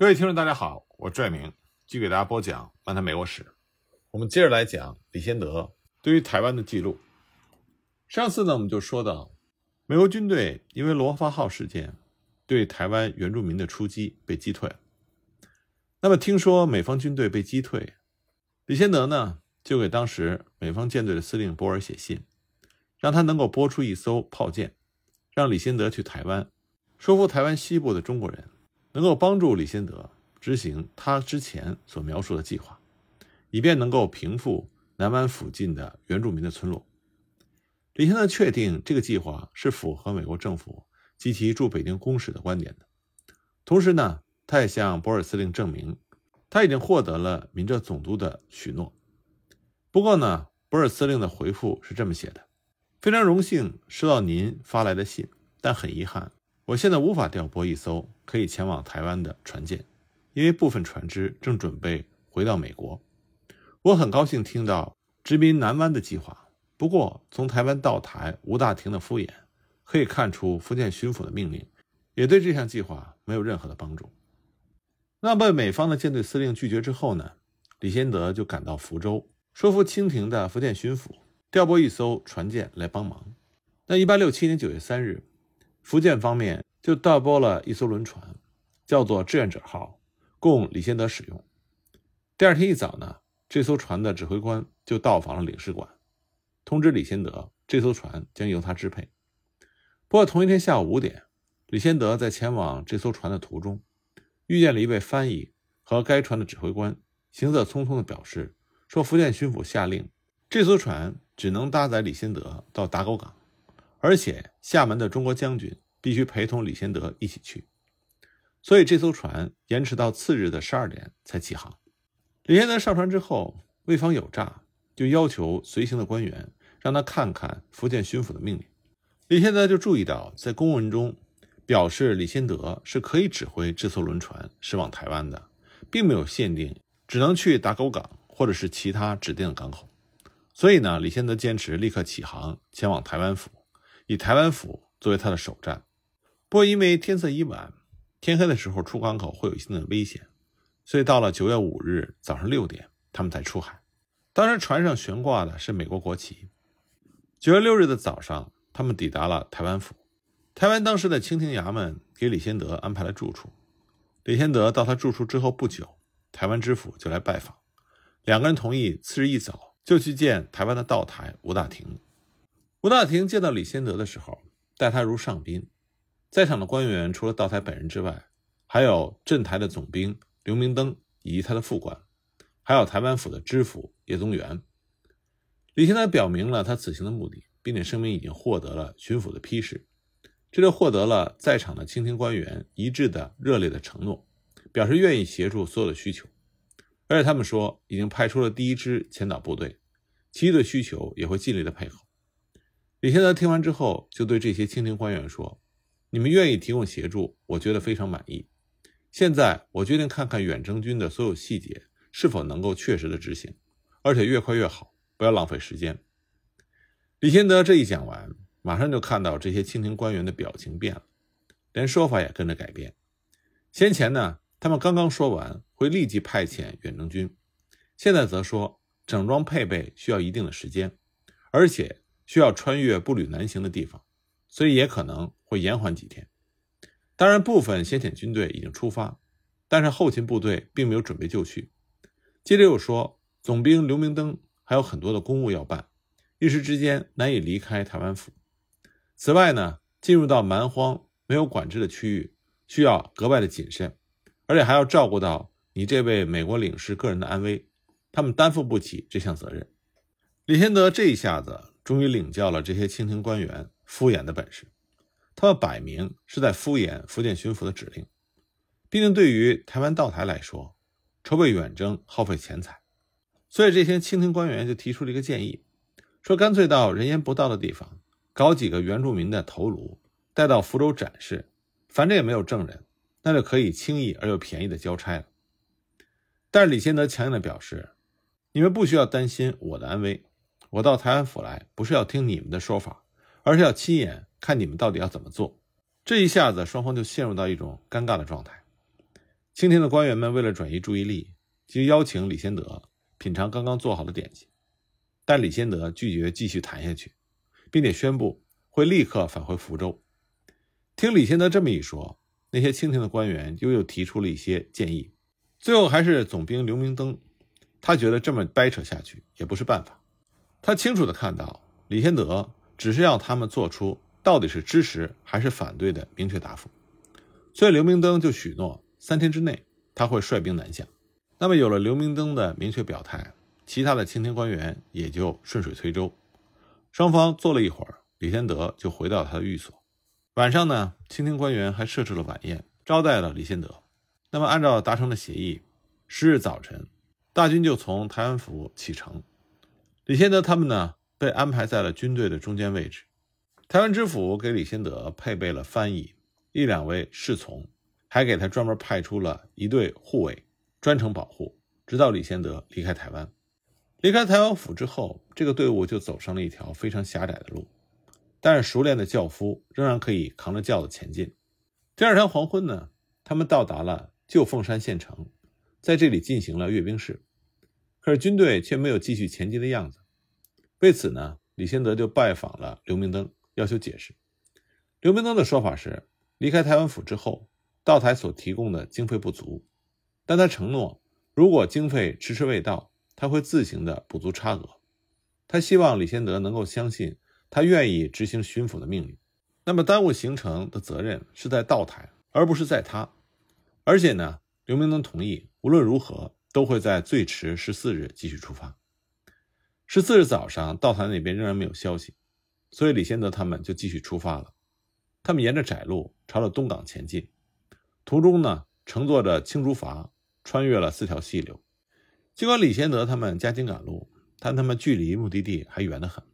各位听众，大家好，我拽明继续给大家播讲《漫谈美国史》。我们接着来讲李先德对于台湾的记录。上次呢，我们就说到，美国军队因为罗发号事件对台湾原住民的出击被击退。那么，听说美方军队被击退，李先德呢就给当时美方舰队的司令波尔写信，让他能够拨出一艘炮舰，让李先德去台湾，说服台湾西部的中国人。能够帮助李先德执行他之前所描述的计划，以便能够平复南湾附近的原住民的村落。李先德确定这个计划是符合美国政府及其驻北京公使的观点的。同时呢，他也向博尔司令证明，他已经获得了民政总督的许诺。不过呢，博尔司令的回复是这么写的：“非常荣幸收到您发来的信，但很遗憾。”我现在无法调拨一艘可以前往台湾的船舰，因为部分船只正准备回到美国。我很高兴听到殖民南湾的计划，不过从台湾到台吴大庭的敷衍，可以看出福建巡抚的命令也对这项计划没有任何的帮助。那被美方的舰队司令拒绝之后呢？李先德就赶到福州，说服清廷的福建巡抚调拨一艘船舰来帮忙。那一八六七年九月三日。福建方面就调拨了一艘轮船，叫做“志愿者号”，供李先德使用。第二天一早呢，这艘船的指挥官就到访了领事馆，通知李先德这艘船将由他支配。不过同一天下午五点，李先德在前往这艘船的途中，遇见了一位翻译和该船的指挥官，行色匆匆地表示说：“福建巡抚下令，这艘船只能搭载李先德到打狗港。”而且厦门的中国将军必须陪同李先德一起去，所以这艘船延迟到次日的十二点才起航。李先德上船之后，为防有诈，就要求随行的官员让他看看福建巡抚的命令。李先德就注意到，在公文中表示李先德是可以指挥这艘轮船驶往台湾的，并没有限定只能去打狗港或者是其他指定的港口。所以呢，李先德坚持立刻起航前往台湾府。以台湾府作为他的首站，不过因为天色已晚，天黑的时候出港口会有一定的危险，所以到了九月五日早上六点，他们才出海。当时船上悬挂的是美国国旗。九月六日的早上，他们抵达了台湾府。台湾当时的清廷衙门给李先德安排了住处。李先德到他住处之后不久，台湾知府就来拜访，两个人同意次日一早就去见台湾的道台吴大庭。吴大庭见到李先德的时候，待他如上宾。在场的官员除了道台本人之外，还有镇台的总兵刘明登以及他的副官，还有台湾府的知府叶宗元。李先德表明了他此行的目的，并且声明已经获得了巡抚的批示，这就获得了在场的清廷官员一致的热烈的承诺，表示愿意协助所有的需求。而且他们说，已经派出了第一支前导部队，其余的需求也会尽力的配合。李先德听完之后，就对这些清廷官员说：“你们愿意提供协助，我觉得非常满意。现在我决定看看远征军的所有细节是否能够确实的执行，而且越快越好，不要浪费时间。”李先德这一讲完，马上就看到这些清廷官员的表情变了，连说法也跟着改变。先前呢，他们刚刚说完会立即派遣远征军，现在则说整装配备需要一定的时间，而且。需要穿越步履难行的地方，所以也可能会延缓几天。当然，部分先遣军队已经出发，但是后勤部队并没有准备就绪。接着又说，总兵刘明登还有很多的公务要办，一时之间难以离开台湾府。此外呢，进入到蛮荒没有管制的区域，需要格外的谨慎，而且还要照顾到你这位美国领事个人的安危，他们担负不起这项责任。李先德这一下子。终于领教了这些清廷官员敷衍的本事，他们摆明是在敷衍福建巡抚的指令。毕竟对于台湾道台来说，筹备远征耗费钱财，所以这些清廷官员就提出了一个建议，说干脆到人烟不到的地方搞几个原住民的头颅，带到福州展示，反正也没有证人，那就可以轻易而又便宜的交差了。但是李先德强硬的表示，你们不需要担心我的安危。我到台湾府来，不是要听你们的说法，而是要亲眼看你们到底要怎么做。这一下子，双方就陷入到一种尴尬的状态。清廷的官员们为了转移注意力，就邀请李先德品尝刚刚做好的点心，但李先德拒绝继续谈下去，并且宣布会立刻返回福州。听李先德这么一说，那些清廷的官员又又提出了一些建议，最后还是总兵刘明登，他觉得这么掰扯下去也不是办法。他清楚地看到李先德只是要他们做出到底是支持还是反对的明确答复，所以刘明登就许诺三天之内他会率兵南下。那么有了刘明登的明确表态，其他的清廷官员也就顺水推舟。双方坐了一会儿，李先德就回到他的寓所。晚上呢，清廷官员还设置了晚宴，招待了李先德。那么，按照达成的协议，十日早晨，大军就从台湾府启程。李先德他们呢，被安排在了军队的中间位置。台湾知府给李先德配备了翻译、一两位侍从，还给他专门派出了一队护卫，专程保护，直到李先德离开台湾。离开台湾府之后，这个队伍就走上了一条非常狭窄的路。但是熟练的轿夫仍然可以扛着轿子前进。第二天黄昏呢，他们到达了旧凤山县城，在这里进行了阅兵式。可是军队却没有继续前进的样子。为此呢，李先德就拜访了刘明登，要求解释。刘明登的说法是，离开台湾府之后，道台所提供的经费不足，但他承诺，如果经费迟迟未到，他会自行的补足差额。他希望李先德能够相信。他愿意执行巡抚的命令，那么耽误行程的责任是在道台，而不是在他。而且呢，刘明登同意，无论如何都会在最迟十四日继续出发。十四日早上，道台那边仍然没有消息，所以李先德他们就继续出发了。他们沿着窄路朝着东港前进，途中呢，乘坐着青竹筏穿越了四条溪流。尽管李先德他们加紧赶路，但他们距离目的地还远得很。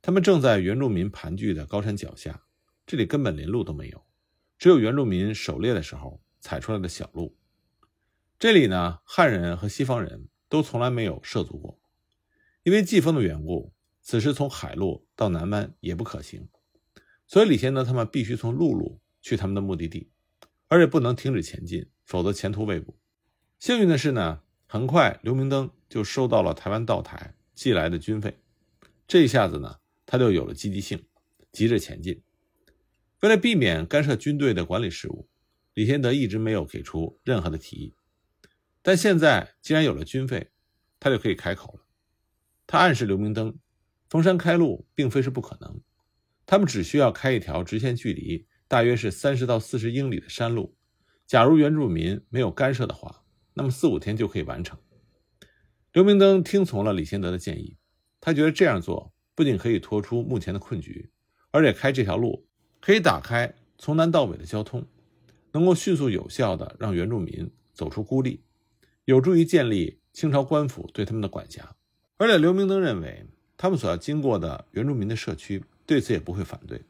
他们正在原住民盘踞的高山脚下，这里根本连路都没有，只有原住民狩猎的时候踩出来的小路。这里呢，汉人和西方人都从来没有涉足过，因为季风的缘故，此时从海路到南湾也不可行，所以李贤德他们必须从陆路去他们的目的地，而且不能停止前进，否则前途未卜。幸运的是呢，很快刘明登就收到了台湾道台寄来的军费，这一下子呢。他就有了积极性，急着前进。为了避免干涉军队的管理事务，李贤德一直没有给出任何的提议。但现在既然有了军费，他就可以开口了。他暗示刘明登，逢山开路并非是不可能，他们只需要开一条直线距离大约是三十到四十英里的山路。假如原住民没有干涉的话，那么四五天就可以完成。刘明登听从了李先德的建议，他觉得这样做。不仅可以脱出目前的困局，而且开这条路可以打开从南到北的交通，能够迅速有效地让原住民走出孤立，有助于建立清朝官府对他们的管辖。而且刘明登认为，他们所要经过的原住民的社区对此也不会反对，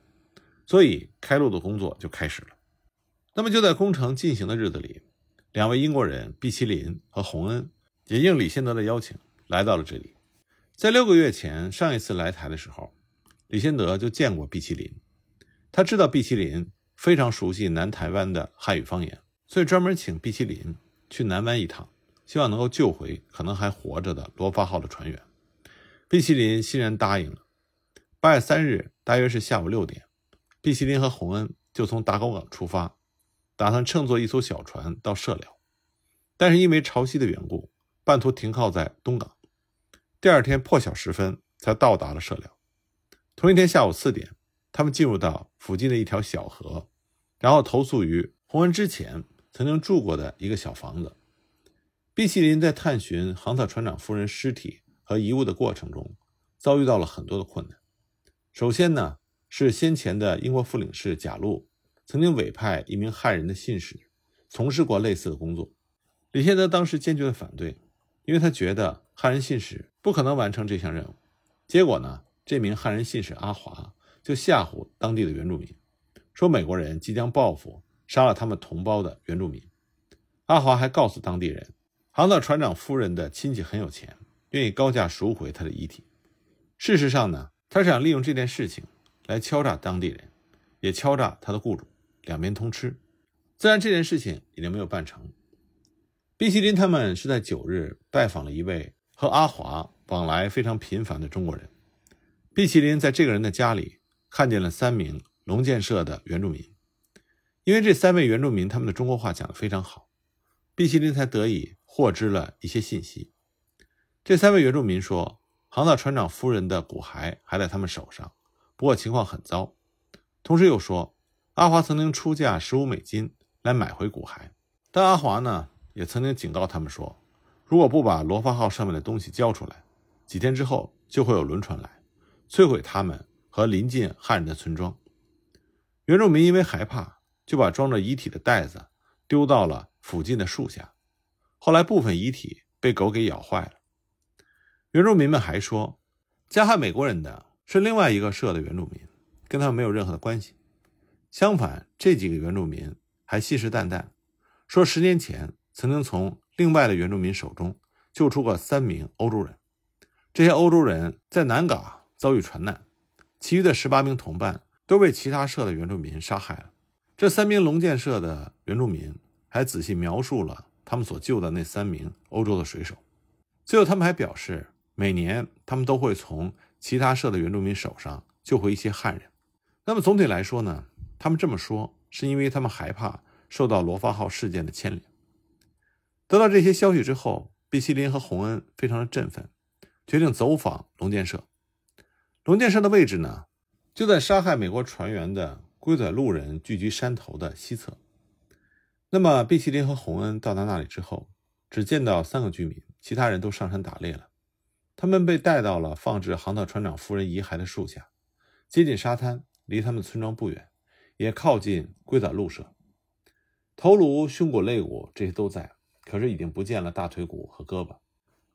所以开路的工作就开始了。那么就在工程进行的日子里，两位英国人毕奇林和洪恩也应李先德的邀请来到了这里。在六个月前，上一次来台的时候，李先德就见过毕奇林。他知道毕奇林非常熟悉南台湾的汉语方言，所以专门请毕奇林去南湾一趟，希望能够救回可能还活着的罗发号的船员。毕奇林欣然答应了。八月三日，大约是下午六点，毕奇林和洪恩就从打狗港出发，打算乘坐一艘小船到社寮，但是因为潮汐的缘故，半途停靠在东港。第二天破晓时分才到达了社寮。同一天下午四点，他们进入到附近的一条小河，然后投宿于洪恩之前曾经住过的一个小房子。毕希林在探寻杭特船长夫人尸体和遗物的过程中，遭遇到了很多的困难。首先呢，是先前的英国副领事贾路曾经委派一名汉人的信使从事过类似的工作，李先德当时坚决的反对，因为他觉得汉人信使。不可能完成这项任务。结果呢？这名汉人信使阿华就吓唬当地的原住民，说美国人即将报复杀了他们同胞的原住民。阿华还告诉当地人，航道船长夫人的亲戚很有钱，愿意高价赎回他的遗体。事实上呢，他是想利用这件事情来敲诈当地人，也敲诈他的雇主，两边通吃。自然这件事情也就没有办成。毕希林他们是在九日拜访了一位和阿华往来非常频繁的中国人。毕希林在这个人的家里看见了三名龙建设的原住民，因为这三位原住民他们的中国话讲得非常好，毕希林才得以获知了一些信息。这三位原住民说，航道船长夫人的骨骸还在他们手上，不过情况很糟。同时又说，阿华曾经出价十五美金来买回骨骸，但阿华呢？也曾经警告他们说，如果不把罗发号上面的东西交出来，几天之后就会有轮船来摧毁他们和临近汉人的村庄。原住民因为害怕，就把装着遗体的袋子丢到了附近的树下。后来部分遗体被狗给咬坏了。原住民们还说，加害美国人的是另外一个社的原住民，跟他们没有任何的关系。相反，这几个原住民还信誓旦旦说，十年前。曾经从另外的原住民手中救出过三名欧洲人，这些欧洲人在南港遭遇船难，其余的十八名同伴都被其他社的原住民杀害了。这三名龙建社的原住民还仔细描述了他们所救的那三名欧洲的水手。最后，他们还表示，每年他们都会从其他社的原住民手上救回一些汉人。那么总体来说呢，他们这么说是因为他们害怕受到罗发号事件的牵连。得到这些消息之后，毕希林和洪恩非常的振奋，决定走访龙建社。龙建社的位置呢，就在杀害美国船员的龟仔路人聚居山头的西侧。那么，毕奇林和洪恩到达那里之后，只见到三个居民，其他人都上山打猎了。他们被带到了放置航道船长夫人遗骸的树下，接近沙滩，离他们村庄不远，也靠近龟仔路社。头颅、胸骨、肋骨这些都在。可是已经不见了大腿骨和胳膊。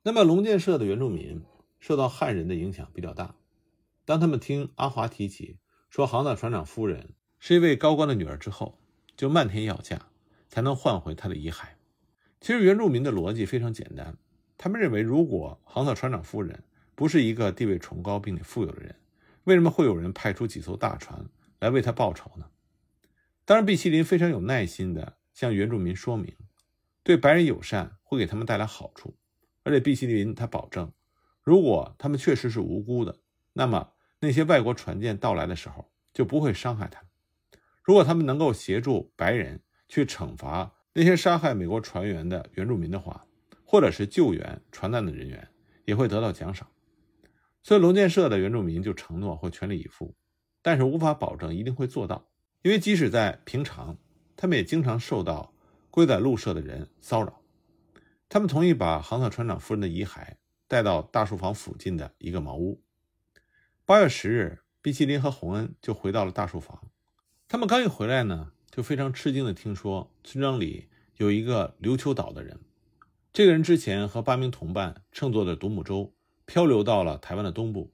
那么龙建社的原住民受到汉人的影响比较大。当他们听阿华提起说航道船长夫人是一位高官的女儿之后，就漫天要价，才能换回他的遗骸。其实原住民的逻辑非常简单，他们认为如果航道船长夫人不是一个地位崇高并且富有的人，为什么会有人派出几艘大船来为他报仇呢？当然，毕希林非常有耐心地向原住民说明。对白人友善会给他们带来好处，而且毕希林他保证，如果他们确实是无辜的，那么那些外国船舰到来的时候就不会伤害他们。如果他们能够协助白人去惩罚那些杀害美国船员的原住民的话，或者是救援船难的人员，也会得到奖赏。所以龙建社的原住民就承诺会全力以赴，但是无法保证一定会做到，因为即使在平常，他们也经常受到。归在路社的人骚扰，他们同意把航海船长夫人的遗骸带到大树房附近的一个茅屋。八月十日，毕奇林和洪恩就回到了大树房。他们刚一回来呢，就非常吃惊地听说村庄里有一个琉球岛的人。这个人之前和八名同伴乘坐的独木舟漂流到了台湾的东部，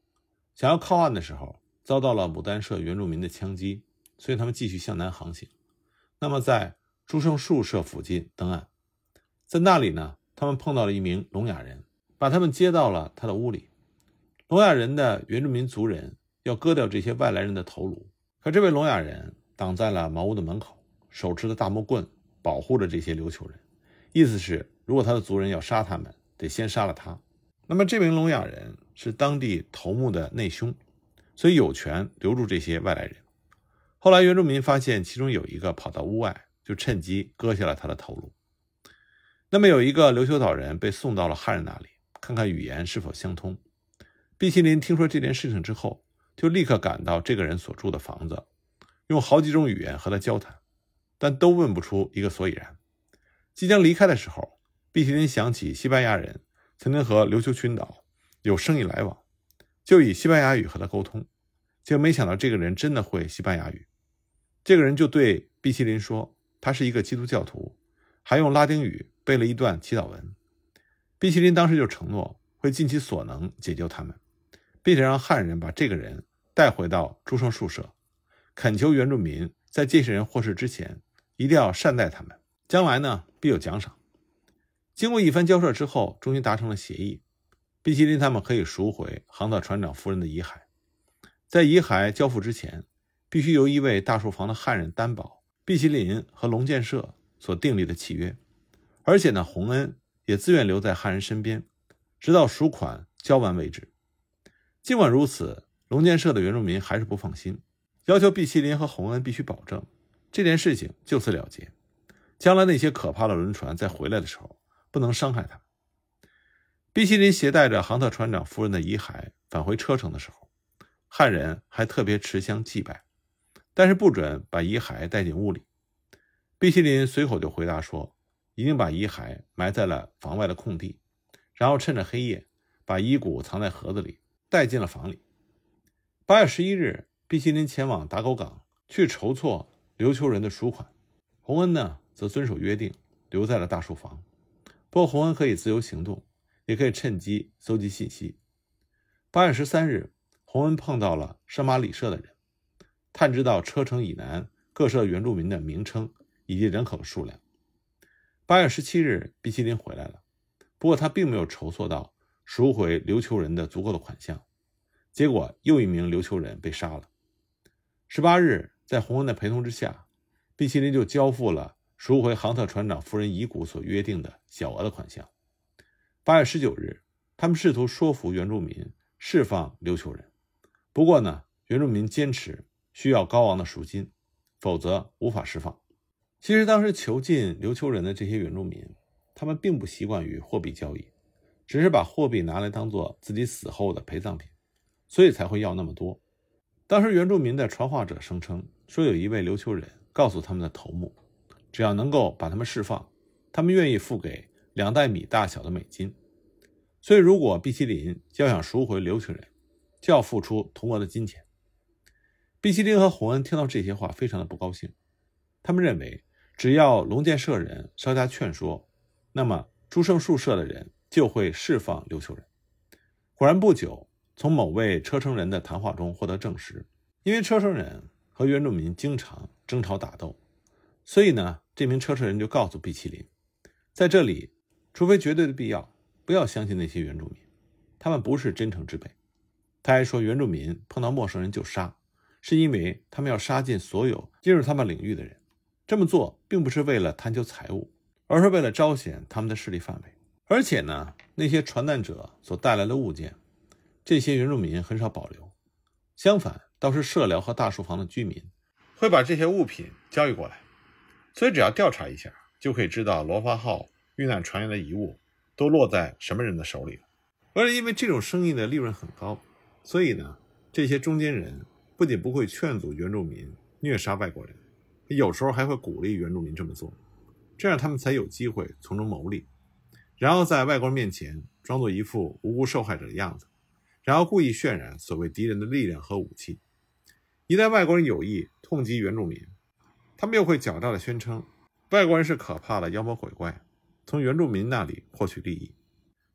想要靠岸的时候遭到了牡丹社原住民的枪击，所以他们继续向南航行。那么在朱胜树社附近登岸，在那里呢，他们碰到了一名聋哑人，把他们接到了他的屋里。聋哑人的原住民族人要割掉这些外来人的头颅，可这位聋哑人挡在了茅屋的门口，手持的大木棍保护着这些琉球人，意思是如果他的族人要杀他们，得先杀了他。那么这名聋哑人是当地头目的内兄，所以有权留住这些外来人。后来原住民发现其中有一个跑到屋外。就趁机割下了他的头颅。那么有一个琉球岛人被送到了汉人那里，看看语言是否相通。毕希林听说这件事情之后，就立刻赶到这个人所住的房子，用好几种语言和他交谈，但都问不出一个所以然。即将离开的时候，毕奇林想起西班牙人曾经和琉球群岛有生意来往，就以西班牙语和他沟通，结果没想到这个人真的会西班牙语。这个人就对毕奇林说。他是一个基督教徒，还用拉丁语背了一段祈祷文。毕奇林当时就承诺会尽其所能解救他们，并且让汉人把这个人带回到朱生宿舍，恳求原住民在这些人获释之前一定要善待他们，将来呢必有奖赏。经过一番交涉之后，终于达成了协议，毕希林他们可以赎回航道船长夫人的遗骸，在遗骸交付之前，必须由一位大树房的汉人担保。毕希林和龙建设所订立的契约，而且呢，洪恩也自愿留在汉人身边，直到赎款交完为止。尽管如此，龙建设的原住民还是不放心，要求毕希林和洪恩必须保证这件事情就此了结。将来那些可怕的轮船再回来的时候，不能伤害他们。毕希林携带着杭特船长夫人的遗骸返回车城的时候，汉人还特别持香祭拜，但是不准把遗骸带进屋里。毕希林随口就回答说。已经把遗骸埋在了房外的空地，然后趁着黑夜把遗骨藏在盒子里，带进了房里。八月十一日，毕希林前往打狗港去筹措琉球人的赎款，洪恩呢则遵守约定留在了大树房。不过洪恩可以自由行动，也可以趁机搜集信息。八月十三日，洪恩碰到了圣马里社的人，探知到车城以南各社原住民的名称以及人口的数量。八月十七日，毕希林回来了，不过他并没有筹措到赎回琉球人的足够的款项，结果又一名琉球人被杀了。十八日，在洪恩的陪同之下，毕希林就交付了赎回杭特船长夫人遗骨所约定的小额的款项。八月十九日，他们试图说服原住民释放琉球人，不过呢，原住民坚持需要高昂的赎金，否则无法释放。其实当时囚禁琉球人的这些原住民，他们并不习惯于货币交易，只是把货币拿来当做自己死后的陪葬品，所以才会要那么多。当时原住民的传话者声称说，有一位琉球人告诉他们的头目，只要能够把他们释放，他们愿意付给两袋米大小的美金。所以如果毕奇林要想赎回琉球人，就要付出同额的金钱。毕奇林和洪恩听到这些话，非常的不高兴，他们认为。只要龙建社人稍加劝说，那么朱胜树社的人就会释放琉球人。果然不久，从某位车城人的谈话中获得证实，因为车城人和原住民经常争吵打斗，所以呢，这名车城人就告诉毕奇林，在这里，除非绝对的必要，不要相信那些原住民，他们不是真诚之辈。他还说，原住民碰到陌生人就杀，是因为他们要杀尽所有进入他们领域的人。这么做并不是为了贪求财物，而是为了彰显他们的势力范围。而且呢，那些传难者所带来的物件，这些原住民很少保留。相反，倒是社寮和大树房的居民会把这些物品交易过来。所以，只要调查一下，就可以知道罗发号遇难船员的遗物都落在什么人的手里了。而，因为这种生意的利润很高，所以呢，这些中间人不仅不会劝阻原住民虐杀外国人。有时候还会鼓励原住民这么做，这样他们才有机会从中牟利，然后在外国人面前装作一副无辜受害者的样子，然后故意渲染所谓敌人的力量和武器。一旦外国人有意痛击原住民，他们又会狡诈地宣称外国人是可怕的妖魔鬼怪，从原住民那里获取利益。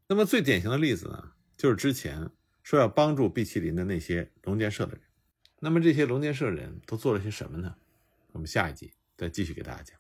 那么最典型的例子呢，就是之前说要帮助毕奇林的那些龙建社的人。那么这些龙建社人都做了些什么呢？我们下一集再继续给大家讲。